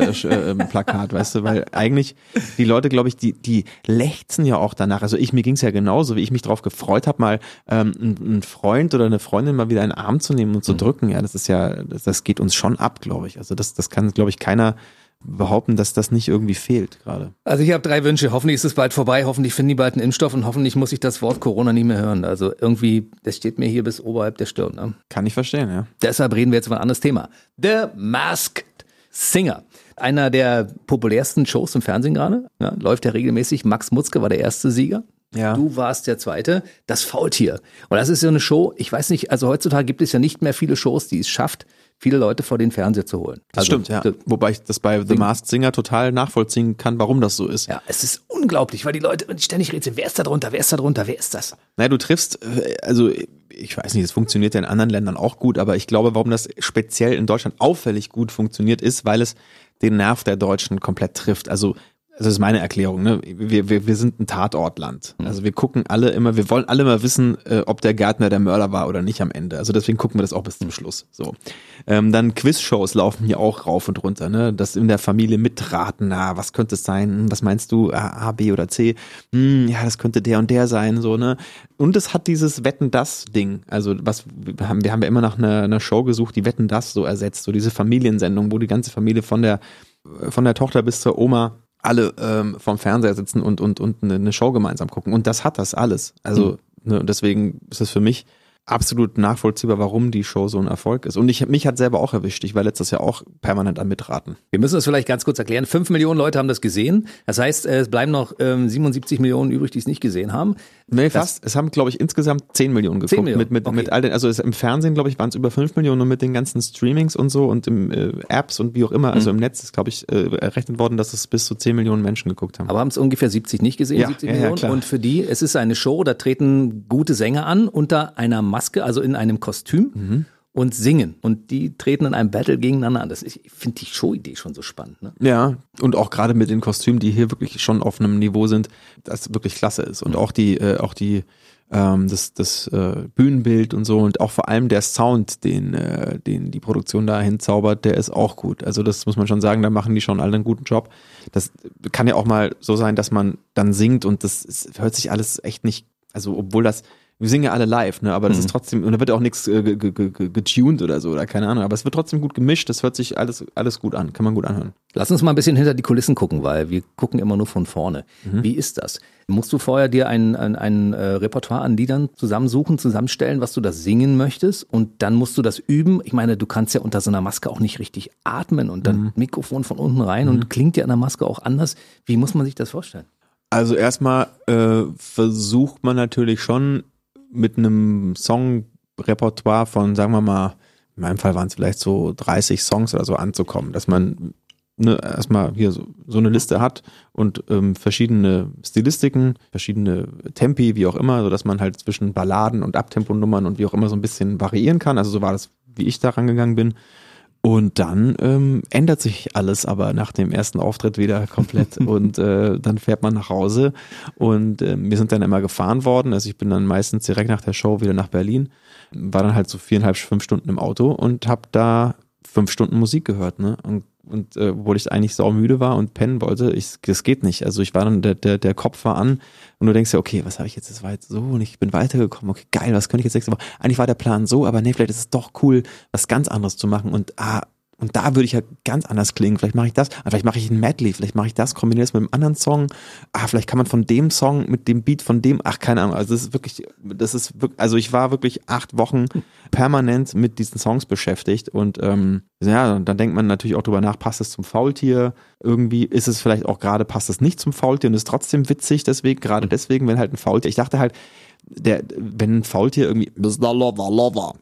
Plakat, weißt du, weil eigentlich die Leute, glaube ich, die die lechzen ja auch danach. Also ich mir ging's ja genauso, wie ich mich drauf gefreut habe, mal ähm, einen einen Freund oder eine Freundin mal wieder in den Arm zu nehmen und zu drücken. Ja, das ist ja, das, das geht uns schon ab, glaube ich. Also das das kann, glaube ich, keiner behaupten, dass das nicht irgendwie fehlt gerade. Also ich habe drei Wünsche. Hoffentlich ist es bald vorbei. Hoffentlich finden die bald einen Impfstoff und hoffentlich muss ich das Wort Corona nie mehr hören. Also irgendwie, das steht mir hier bis oberhalb der Stirn. Ne? Kann ich verstehen, ja. Deshalb reden wir jetzt über ein anderes Thema. The Masked Singer. Einer der populärsten Shows im Fernsehen gerade. Ja, läuft ja regelmäßig. Max Mutzke war der erste Sieger. Ja. Du warst der Zweite. Das Faultier. Und das ist so eine Show, ich weiß nicht, also heutzutage gibt es ja nicht mehr viele Shows, die es schafft, viele Leute vor den Fernseher zu holen. Das also, stimmt, ja. Wobei ich das bei The Masked Singer total nachvollziehen kann, warum das so ist. Ja, es ist unglaublich, weil die Leute ständig rätseln, wer ist da drunter, wer ist da drunter, wer ist das? Naja, du triffst, äh, also ich weiß nicht, es funktioniert ja in anderen Ländern auch gut, aber ich glaube, warum das speziell in Deutschland auffällig gut funktioniert, ist, weil es den Nerv der Deutschen komplett trifft. Also das ist meine Erklärung, ne? Wir, wir, wir sind ein Tatortland. Mhm. Also wir gucken alle immer, wir wollen alle mal wissen, äh, ob der Gärtner der Mörder war oder nicht am Ende. Also deswegen gucken wir das auch bis zum Schluss. So. Ähm, dann Quizshows laufen hier auch rauf und runter, ne? Das in der Familie mitraten, na, was könnte es sein? Was meinst du? A, B oder C? Hm, ja, das könnte der und der sein, so, ne? Und es hat dieses Wetten das Ding. Also was wir haben, wir haben ja immer nach einer, einer Show gesucht, die Wetten das so ersetzt, so diese Familiensendung, wo die ganze Familie von der von der Tochter bis zur Oma alle ähm, vorm Fernseher sitzen und, und, und eine Show gemeinsam gucken. Und das hat das alles. Also, mhm. ne, deswegen ist es für mich absolut nachvollziehbar, warum die Show so ein Erfolg ist. Und ich, mich hat selber auch erwischt. Ich war letztes Jahr auch permanent am Mitraten. Wir müssen das vielleicht ganz kurz erklären. Fünf Millionen Leute haben das gesehen. Das heißt, es bleiben noch ähm, 77 Millionen übrig, die es nicht gesehen haben. Nee, fast. Das, es haben, glaube ich, insgesamt 10 Millionen geguckt. 10 Millionen. Mit, mit, okay. mit all den, also im Fernsehen, glaube ich, waren es über 5 Millionen und mit den ganzen Streamings und so und im äh, Apps und wie auch immer, also mhm. im Netz ist, glaube ich, äh, errechnet worden, dass es bis zu 10 Millionen Menschen geguckt haben. Aber haben es ungefähr 70 nicht gesehen, ja, 70 ja, Millionen. Ja, und für die, es ist eine Show, da treten gute Sänger an unter einer Maske, also in einem Kostüm. Mhm und singen. Und die treten in einem Battle gegeneinander an. Das, ich finde die Show-Idee schon so spannend. Ne? Ja, und auch gerade mit den Kostümen, die hier wirklich schon auf einem Niveau sind, das wirklich klasse ist. Und mhm. auch die, äh, auch die, ähm, das, das äh, Bühnenbild und so und auch vor allem der Sound, den, äh, den die Produktion da hinzaubert, der ist auch gut. Also das muss man schon sagen, da machen die schon alle einen guten Job. Das kann ja auch mal so sein, dass man dann singt und das ist, hört sich alles echt nicht, also obwohl das wir singen ja alle live, ne? Aber das mhm. ist trotzdem, und da wird auch nichts äh, getuned oder so, oder keine Ahnung. Aber es wird trotzdem gut gemischt, das hört sich alles, alles gut an, kann man gut anhören. Lass uns mal ein bisschen hinter die Kulissen gucken, weil wir gucken immer nur von vorne. Mhm. Wie ist das? Musst du vorher dir ein, ein, ein äh, Repertoire an Liedern zusammensuchen, zusammenstellen, was du da singen möchtest? Und dann musst du das üben. Ich meine, du kannst ja unter so einer Maske auch nicht richtig atmen und dann mhm. Mikrofon von unten rein und mhm. klingt ja an der Maske auch anders. Wie muss man sich das vorstellen? Also erstmal äh, versucht man natürlich schon mit einem Songrepertoire von, sagen wir mal, in meinem Fall waren es vielleicht so 30 Songs oder so anzukommen, dass man ne, erstmal hier so, so eine Liste hat und ähm, verschiedene Stilistiken, verschiedene Tempi, wie auch immer, so dass man halt zwischen Balladen und Abtemponummern und wie auch immer so ein bisschen variieren kann. Also so war das, wie ich da rangegangen bin. Und dann ähm, ändert sich alles aber nach dem ersten Auftritt wieder komplett <laughs> und äh, dann fährt man nach Hause und äh, wir sind dann immer gefahren worden. Also ich bin dann meistens direkt nach der Show wieder nach Berlin, war dann halt so viereinhalb, fünf Stunden im Auto und habe da fünf Stunden Musik gehört, ne? Und und äh, obwohl ich eigentlich saumüde war und pennen wollte, ich, das geht nicht. Also ich war dann, der, der, der Kopf war an und du denkst ja, okay, was habe ich jetzt, das war jetzt so und ich bin weitergekommen, okay, geil, was könnte ich jetzt nächste Woche? Eigentlich war der Plan so, aber nee, vielleicht ist es doch cool, was ganz anderes zu machen und ah, und da würde ich ja ganz anders klingen. Vielleicht mache ich das, vielleicht mache ich ein Medley, vielleicht mache ich das, kombiniere es mit einem anderen Song. Ah, vielleicht kann man von dem Song mit dem Beat von dem, ach, keine Ahnung. Also das ist wirklich, das ist wirklich, also ich war wirklich acht Wochen permanent mit diesen Songs beschäftigt und ähm, ja, dann denkt man natürlich auch drüber nach, passt es zum Faultier? Irgendwie ist es vielleicht auch gerade, passt es nicht zum Faultier und ist trotzdem witzig deswegen, gerade deswegen, wenn halt ein Faultier, ich dachte halt, der, wenn ein Faultier irgendwie Mr. Lover Lover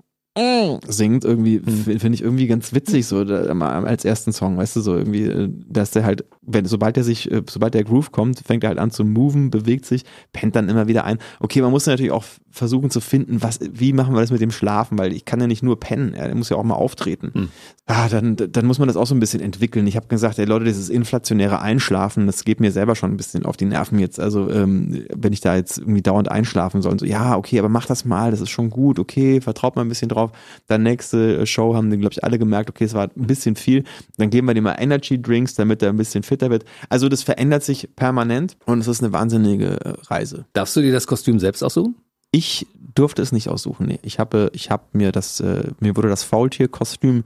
singt, irgendwie, mhm. finde ich irgendwie ganz witzig, so als ersten Song, weißt du, so irgendwie, äh, dass der halt, wenn, sobald er sich, äh, sobald der Groove kommt, fängt er halt an zu moven, bewegt sich, pennt dann immer wieder ein. Okay, man muss natürlich auch versuchen zu finden, was, wie machen wir das mit dem Schlafen, weil ich kann ja nicht nur pennen, er muss ja auch mal auftreten. Mhm. Ah, dann, dann muss man das auch so ein bisschen entwickeln. Ich habe gesagt, ey Leute, dieses inflationäre Einschlafen, das geht mir selber schon ein bisschen auf die Nerven jetzt. Also ähm, wenn ich da jetzt irgendwie dauernd einschlafen soll, so ja, okay, aber mach das mal, das ist schon gut, okay, vertraut mal ein bisschen drauf. Dann nächste Show haben die, glaube ich, alle gemerkt, okay, es war ein bisschen viel. Dann geben wir dem mal Energy Drinks, damit er ein bisschen fitter wird. Also das verändert sich permanent und es ist eine wahnsinnige äh, Reise. Darfst du dir das Kostüm selbst aussuchen? Ich durfte es nicht aussuchen. Nee, ich habe, ich habe mir das, äh, mir wurde das Faultier-Kostüm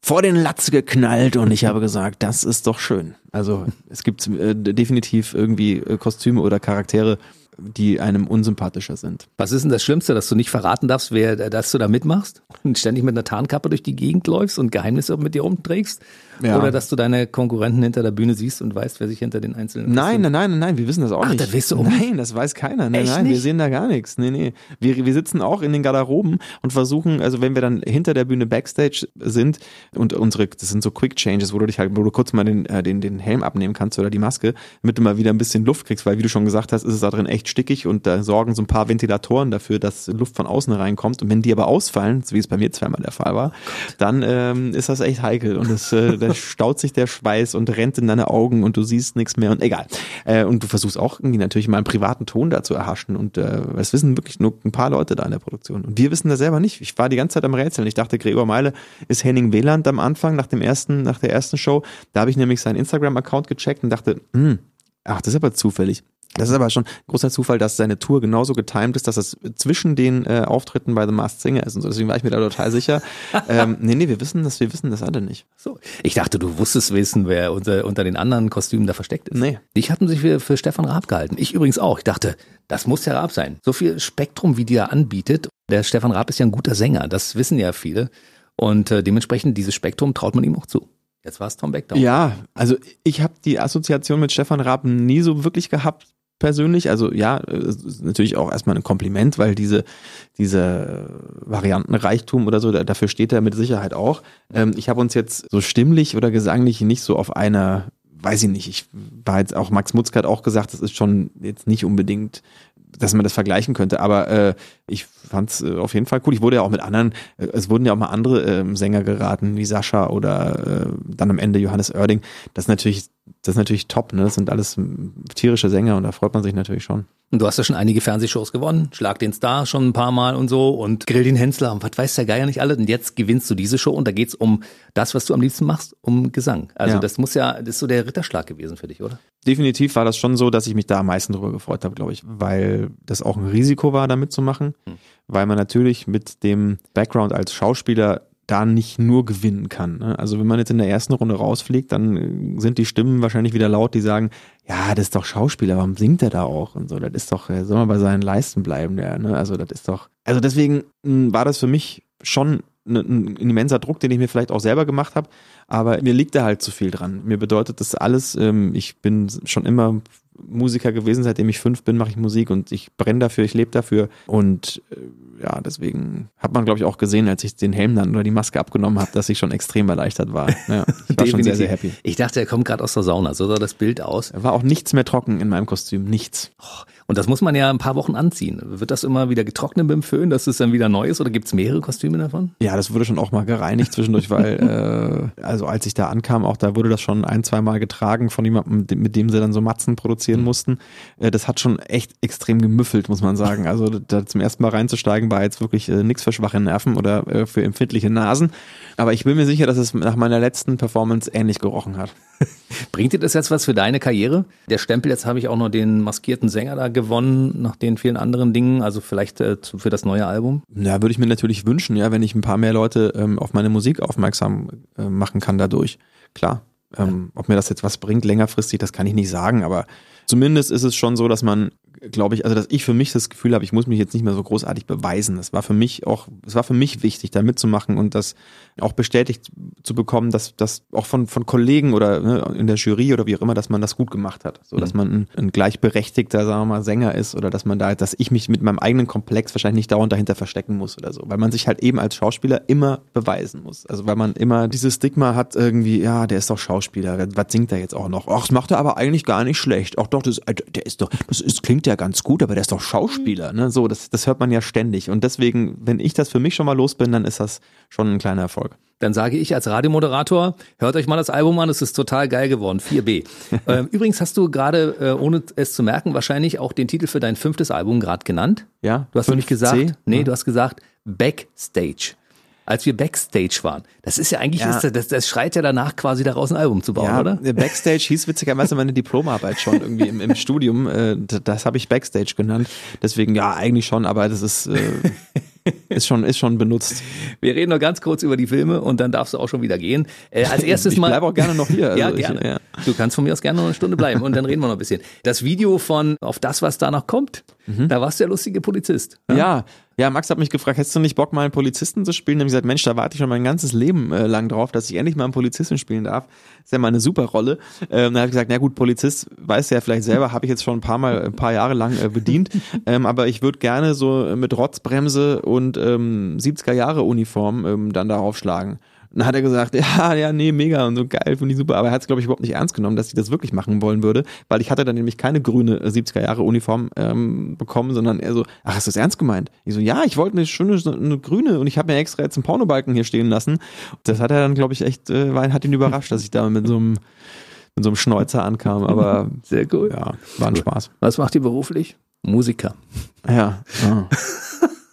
vor den Latz geknallt und ich habe gesagt, das ist doch schön. Also es gibt äh, definitiv irgendwie äh, Kostüme oder Charaktere, die einem unsympathischer sind. Was ist denn das Schlimmste, dass du nicht verraten darfst, wer, dass du da mitmachst und ständig mit einer Tarnkappe durch die Gegend läufst und Geheimnisse mit dir rumträgst? Ja. Oder dass du deine Konkurrenten hinter der Bühne siehst und weißt, wer sich hinter den einzelnen. Nein, nein, nein, nein, wir wissen das auch Ach, nicht. das weißt du auch Nein, das weiß keiner. Nein, Echt nein, nicht? wir sehen da gar nichts. Nee, nee. Wir, wir sitzen auch in den Garderoben und versuchen, also wenn wir dann hinter der Bühne Backstage sind und unsere, das sind so Quick Changes, wo du dich halt, wo du kurz mal den, äh, den, den Helm abnehmen kannst oder die Maske, damit du mal wieder ein bisschen Luft kriegst, weil wie du schon gesagt hast, ist es da drin echt stickig und da sorgen so ein paar Ventilatoren dafür, dass Luft von außen reinkommt. Und wenn die aber ausfallen, so wie es bei mir zweimal der Fall war, dann ähm, ist das echt heikel und es, äh, da staut sich der Schweiß und rennt in deine Augen und du siehst nichts mehr und egal. Äh, und du versuchst auch irgendwie natürlich mal einen privaten Ton da zu erhaschen und äh, es wissen wirklich nur ein paar Leute da in der Produktion. Und wir wissen das selber nicht. Ich war die ganze Zeit am Rätseln. Ich dachte, Gregor Meile ist Henning Wieland am Anfang nach dem ersten, nach der ersten Show. Da habe ich nämlich seinen Instagram-Account gecheckt und dachte, hm, ach, das ist aber zufällig. Das ist aber schon großer Zufall, dass seine Tour genauso getimed ist, dass es zwischen den äh, Auftritten bei The Masked Singer ist und so. Deswegen war ich mir da total sicher. <laughs> ähm, nee, nee, wir wissen das, wir wissen das alle nicht. So. Ich dachte, du wusstest wissen, wer unter, unter den anderen Kostümen da versteckt ist. Nee. Dich hatten sich für, für Stefan Raab gehalten. Ich übrigens auch. Ich dachte, das muss ja Raab sein. So viel Spektrum, wie die er anbietet. Der Stefan Raab ist ja ein guter Sänger. Das wissen ja viele. Und äh, dementsprechend dieses Spektrum traut man ihm auch zu. Jetzt war es Tom Beckdown. Ja, also ich habe die Assoziation mit Stefan Raab nie so wirklich gehabt persönlich. Also ja, natürlich auch erstmal ein Kompliment, weil diese, diese Variantenreichtum oder so, dafür steht er mit Sicherheit auch. Ähm, ich habe uns jetzt so stimmlich oder gesanglich nicht so auf einer, weiß ich nicht, ich war jetzt auch, Max Mutzke hat auch gesagt, das ist schon jetzt nicht unbedingt dass man das vergleichen könnte. Aber äh, ich fand es äh, auf jeden Fall cool. Ich wurde ja auch mit anderen, äh, es wurden ja auch mal andere äh, Sänger geraten, wie Sascha oder äh, dann am Ende Johannes Oerding. Das ist natürlich, das ist natürlich top, ne? Das sind alles tierische Sänger und da freut man sich natürlich schon. Und du hast ja schon einige Fernsehshows gewonnen, Schlag den Star schon ein paar Mal und so und Grill den Hensler und was weiß der Geier nicht alle. Und jetzt gewinnst du diese Show und da geht's um das, was du am liebsten machst, um Gesang. Also ja. das muss ja, das ist so der Ritterschlag gewesen für dich, oder? Definitiv war das schon so, dass ich mich da am meisten drüber gefreut habe, glaube ich, weil das auch ein Risiko war, da mitzumachen, hm. weil man natürlich mit dem Background als Schauspieler da nicht nur gewinnen kann. Ne? Also wenn man jetzt in der ersten Runde rausfliegt, dann äh, sind die Stimmen wahrscheinlich wieder laut, die sagen, ja, das ist doch Schauspieler, warum singt er da auch und so, das ist doch, soll man bei seinen Leisten bleiben, der, ne? Also das ist doch, also deswegen hm, war das für mich schon ein, ein immenser Druck, den ich mir vielleicht auch selber gemacht habe, aber mir liegt da halt zu viel dran. Mir bedeutet das alles, ähm, ich bin schon immer Musiker gewesen, seitdem ich fünf bin, mache ich Musik und ich brenne dafür, ich lebe dafür und äh, ja, deswegen hat man, glaube ich, auch gesehen, als ich den Helm dann oder die Maske abgenommen habe, dass ich schon extrem erleichtert war. <laughs> Ja, ich war schon sehr, sehr happy. Ich dachte, er kommt gerade aus der Sauna, so sah das Bild aus. Er war auch nichts mehr trocken in meinem Kostüm, nichts. Oh, und das muss man ja ein paar Wochen anziehen. Wird das immer wieder getrocknet beim Föhn, dass es dann wieder neu ist oder gibt es mehrere Kostüme davon? Ja, das wurde schon auch mal gereinigt zwischendurch, weil, <laughs> äh, also als ich da ankam, auch da wurde das schon ein, zwei Mal getragen von jemandem, mit dem sie dann so Matzen produzieren mhm. mussten. Äh, das hat schon echt extrem gemüffelt, muss man sagen. Also da zum ersten Mal reinzusteigen war jetzt wirklich äh, nichts für schwache Nerven oder äh, für empfindliche Nasen. Aber ich bin mir sicher, dass es nach meiner letzten Performance ähnlich gerochen hat. <laughs> Bringt dir das jetzt was für deine Karriere? Der Stempel, jetzt habe ich auch noch den maskierten Sänger da gewonnen, nach den vielen anderen Dingen, also vielleicht äh, für das neue Album? Ja, würde ich mir natürlich wünschen, ja, wenn ich ein paar mehr Leute ähm, auf meine Musik aufmerksam äh, machen kann dadurch. Klar. Ähm, ja. Ob mir das jetzt was bringt, längerfristig, das kann ich nicht sagen, aber zumindest ist es schon so, dass man glaube ich, also dass ich für mich das Gefühl habe, ich muss mich jetzt nicht mehr so großartig beweisen. Es war für mich auch, es war für mich wichtig, da mitzumachen und das auch bestätigt zu bekommen, dass das auch von, von Kollegen oder ne, in der Jury oder wie auch immer, dass man das gut gemacht hat. So dass mhm. man ein, ein, gleichberechtigter, sagen wir mal, Sänger ist oder dass man da, dass ich mich mit meinem eigenen Komplex wahrscheinlich nicht dauernd dahinter verstecken muss oder so. Weil man sich halt eben als Schauspieler immer beweisen muss. Also weil man immer dieses Stigma hat, irgendwie, ja, der ist doch Schauspieler, was singt er jetzt auch noch? Ach, das macht er aber eigentlich gar nicht schlecht. Ach doch, das, der ist doch, das ist, klingt ja ganz gut, aber der ist doch Schauspieler, ne? So, das, das hört man ja ständig. Und deswegen, wenn ich das für mich schon mal los bin, dann ist das schon ein kleiner Erfolg. Dann sage ich als Radiomoderator, hört euch mal das Album an, es ist total geil geworden, 4B. <laughs> ähm, übrigens hast du gerade, äh, ohne es zu merken, wahrscheinlich auch den Titel für dein fünftes Album gerade genannt. Ja. Du hast nämlich gesagt, nee, ja. du hast gesagt Backstage als wir Backstage waren. Das ist ja eigentlich, ja. Ist, das, das schreit ja danach quasi daraus ein Album zu bauen, ja, oder? Backstage hieß witzigerweise meine Diplomarbeit schon irgendwie im, im Studium. Äh, das habe ich Backstage genannt. Deswegen ja, eigentlich schon, aber das ist, äh, <laughs> ist, schon, ist schon benutzt. Wir reden noch ganz kurz über die Filme und dann darfst du auch schon wieder gehen. Äh, als erstes ich mal. Ich bleibe auch gerne noch hier. <laughs> Also ja, gerne. Ich, ja. Du kannst von mir aus gerne noch eine Stunde bleiben und dann reden wir noch ein bisschen. Das Video von Auf das, was da noch kommt, mhm. da warst du der lustige Polizist. Ja? ja? ja, Max hat mich gefragt, hättest du nicht Bock, mal einen Polizisten zu spielen? Dann habe ich gesagt, Mensch, da warte ich schon mein ganzes Leben äh, lang drauf, dass ich endlich mal einen Polizisten spielen darf. Das ist ja mal eine super Rolle. Ähm, dann habe ich gesagt, na gut, Polizist, weißt du ja vielleicht selber, habe ich jetzt schon ein paar Mal, ein paar Jahre lang äh, bedient. <laughs> ähm, aber ich würde gerne so mit Rotzbremse und ähm, 70er Jahre Uniform ähm, dann darauf schlagen dann hat er gesagt, <laughs> ja, ja, nee, mega und so geil, finde ich super. Aber er hat es, glaube ich, überhaupt nicht ernst genommen, dass ich das wirklich machen wollen würde, weil ich hatte dann nämlich keine grüne 70er Jahre Uniform ähm, bekommen, sondern er so, ach, hast du das ernst gemeint? Ich so, ja, ich wollte eine schöne, eine grüne und ich habe mir extra jetzt einen Pornobalken hier stehen lassen. Das hat er dann, glaube ich, echt, äh, hat ihn überrascht, dass ich da mit so einem mit so einem Schnäuzer ankam, aber <laughs> sehr cool. Ja, war ein Spaß. Was macht ihr beruflich? Musiker. Ja. ja. <laughs>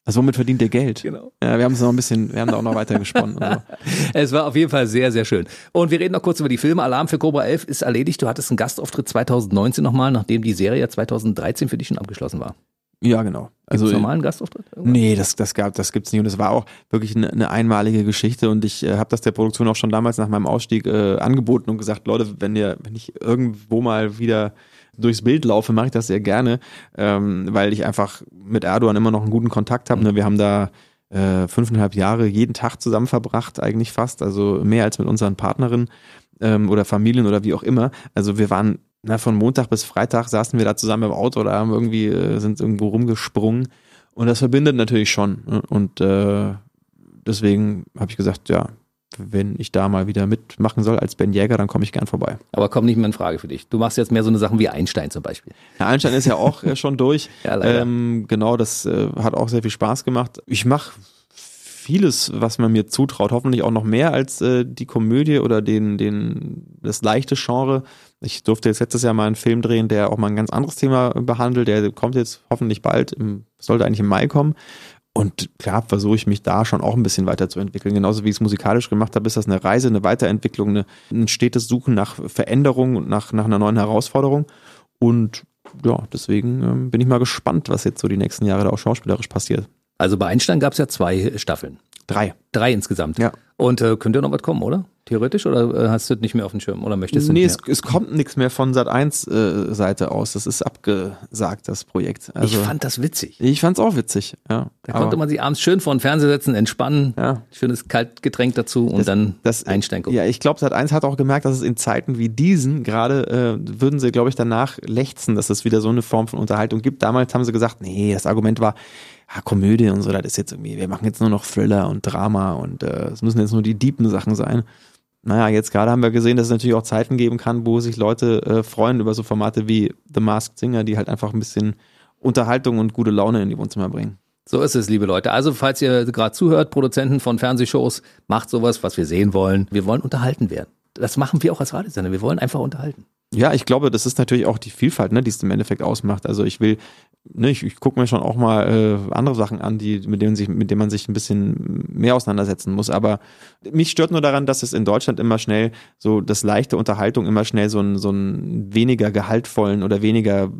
Also womit verdient ihr Geld? Genau. Ja, wir haben es noch ein bisschen, wir haben da auch noch weiter gesponnen. So. <laughs> Es war auf jeden Fall sehr, sehr schön. Und wir reden noch kurz über die Filme. Alarm für Cobra 11 ist erledigt. Du hattest einen Gastauftritt 2019 nochmal, nachdem die Serie ja 2013 für dich schon abgeschlossen war. Ja, genau. Also Gibt's normalen Gastauftritt? Irgendwas? Nee, das das gab das gibt's nicht und es war auch wirklich eine, eine einmalige Geschichte und ich äh, habe das der Produktion auch schon damals nach meinem Ausstieg äh, angeboten und gesagt, Leute, wenn ihr wenn ich irgendwo mal wieder durchs Bild laufe, mache ich das sehr gerne, ähm, weil ich einfach mit Erdogan immer noch einen guten Kontakt habe. Ne? Wir haben da äh, fünfeinhalb Jahre jeden Tag zusammen verbracht, eigentlich fast, also mehr als mit unseren Partnerinnen ähm, oder Familien oder wie auch immer. Also wir waren na, von Montag bis Freitag saßen wir da zusammen im Auto oder haben irgendwie äh, sind irgendwo rumgesprungen und das verbindet natürlich schon. Ne? Und äh, deswegen habe ich gesagt, ja, wenn ich da mal wieder mitmachen soll als Ben Jäger, dann komme ich gern vorbei. Aber kommt nicht mehr in Frage für dich. Du machst jetzt mehr so eine Sachen wie Einstein zum Beispiel. Ja, Einstein ist ja auch äh, schon durch. <laughs> ja, leider. Ähm, genau, das äh, hat auch sehr viel Spaß gemacht. Ich mache vieles, was man mir zutraut, hoffentlich auch noch mehr als äh, die Komödie oder den, den, das leichte Genre. Ich durfte jetzt letztes Jahr mal einen Film drehen, der auch mal ein ganz anderes Thema behandelt. Der kommt jetzt hoffentlich bald, im, sollte eigentlich im Mai kommen. Und klar versuche ich mich da schon auch ein bisschen weiterzuentwickeln. Genauso wie ich es musikalisch gemacht habe, ist das eine Reise, eine Weiterentwicklung, eine, ein stetes Suchen nach Veränderung und nach, nach einer neuen Herausforderung. Und ja, deswegen ähm, bin ich mal gespannt, was jetzt so die nächsten Jahre da auch schauspielerisch passiert. Also bei Einstein gab es ja zwei Staffeln. Drei. Drei insgesamt. Ja. Und äh, könnte noch was kommen, oder? Theoretisch oder äh, hast du das nicht mehr auf dem Schirm oder möchtest du Nee, es, es, kommt nichts mehr von Sat 1 äh, Seite aus. Das ist abgesagt, das Projekt. Also, ich fand das witzig. Ich fand es auch witzig, ja. Da konnte man sich abends schön vor den Fernseher setzen, entspannen, ja. schönes Kaltgetränk dazu und das, dann das, einsteigen. Ja, ich glaube, Sat 1 hat auch gemerkt, dass es in Zeiten wie diesen gerade äh, würden sie, glaube ich, danach lechzen, dass es wieder so eine Form von Unterhaltung gibt. Damals haben sie gesagt, nee, das Argument war, ja, Komödie und so, das ist jetzt irgendwie, wir machen jetzt nur noch Thriller und Drama und äh, es müssen jetzt nur die deepen Sachen sein naja, jetzt gerade haben wir gesehen, dass es natürlich auch Zeiten geben kann, wo sich Leute äh, freuen über so Formate wie The Masked Singer, die halt einfach ein bisschen Unterhaltung und gute Laune in die Wohnzimmer bringen. So ist es, liebe Leute. Also, falls ihr gerade zuhört, Produzenten von Fernsehshows, macht sowas, was wir sehen wollen. Wir wollen unterhalten werden. Das machen wir auch als Radiosender. Wir wollen einfach unterhalten. Ja, ich glaube, das ist natürlich auch die Vielfalt, ne, die es im Endeffekt ausmacht. Also ich will, ne, ich, ich gucke mir schon auch mal äh, andere Sachen an, die, mit denen sich, mit denen man sich ein bisschen mehr auseinandersetzen muss. Aber mich stört nur daran, dass es in Deutschland immer schnell so das leichte Unterhaltung immer schnell so einen so einen weniger gehaltvollen oder weniger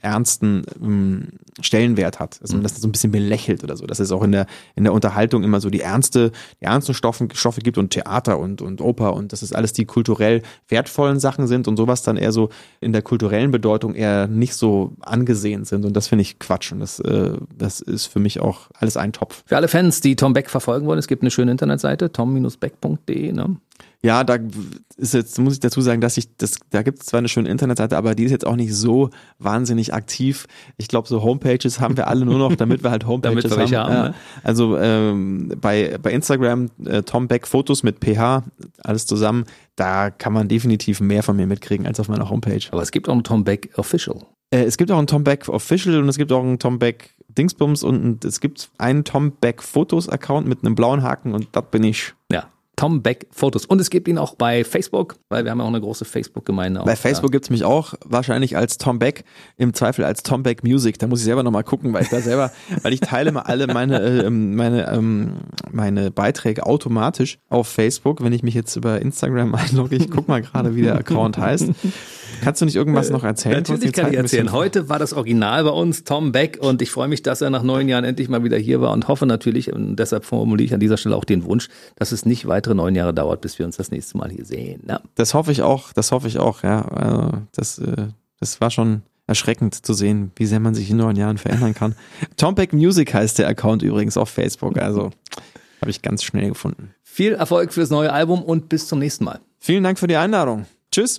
ernsten ähm, Stellenwert hat. Also dass das so ein bisschen belächelt oder so. Dass es auch in der in der Unterhaltung immer so die ernste, die ernsten Stoffe, Stoffe gibt und Theater und und Oper und dass es alles die kulturell wertvollen Sachen sind und sowas dann eher so in der kulturellen Bedeutung eher nicht so angesehen sind. Und das finde ich Quatsch. Und das, äh, das ist für mich auch alles ein Topf. Für alle Fans, die Tom Beck verfolgen wollen, es gibt eine schöne Internetseite, tom-beck.de. Ne? Ja, da ist jetzt, muss ich dazu sagen, dass ich, das, da gibt es zwar eine schöne Internetseite, aber die ist jetzt auch nicht so wahnsinnig aktiv. Ich glaube, so Homepages haben wir alle nur noch, damit wir halt <laughs> Homepages wir haben. haben ne? Also ähm, bei, bei Instagram äh, Tom Beck Fotos mit PH, alles zusammen, da kann man definitiv mehr von mir mitkriegen als auf meiner Homepage. Aber es gibt auch einen Tom Beck Official. Äh, es gibt auch einen Tom Beck Official und es gibt auch einen Tom Beck Dingsbums und es gibt einen Tom Beck Fotos Account mit einem blauen Haken und das bin ich. Ja, Tom Beck Fotos. Und es gibt ihn auch bei Facebook, weil wir haben ja auch eine große Facebook-Gemeinde. Bei Facebook gibt es mich auch wahrscheinlich als Tom Beck, im Zweifel als Tom Beck Music. Da muss ich selber nochmal gucken, weil ich da selber, <laughs> weil ich teile mal alle meine, äh, meine, ähm, meine Beiträge automatisch auf Facebook. Wenn ich mich jetzt über Instagram einlogge, ich guck mal gerade, wie der Account heißt. Kannst du nicht irgendwas noch erzählen? Natürlich kann ich erzählen. Heute war das Original bei uns, Tom Beck, und ich freue mich, dass er nach neun Jahren endlich mal wieder hier war und hoffe natürlich, und deshalb formuliere ich an dieser Stelle auch den Wunsch, dass es nicht weitere neun Jahre dauert, bis wir uns das nächste Mal hier sehen. Ja. Das hoffe ich auch, das hoffe ich auch, ja. Also das, äh, das war schon erschreckend zu sehen, wie sehr man sich in neun Jahren verändern kann. <laughs> Tom Beck Music heißt der Account übrigens auf Facebook, also habe ich ganz schnell gefunden. Viel Erfolg fürs neue Album und bis zum nächsten Mal. Vielen Dank für die Einladung. Tschüss.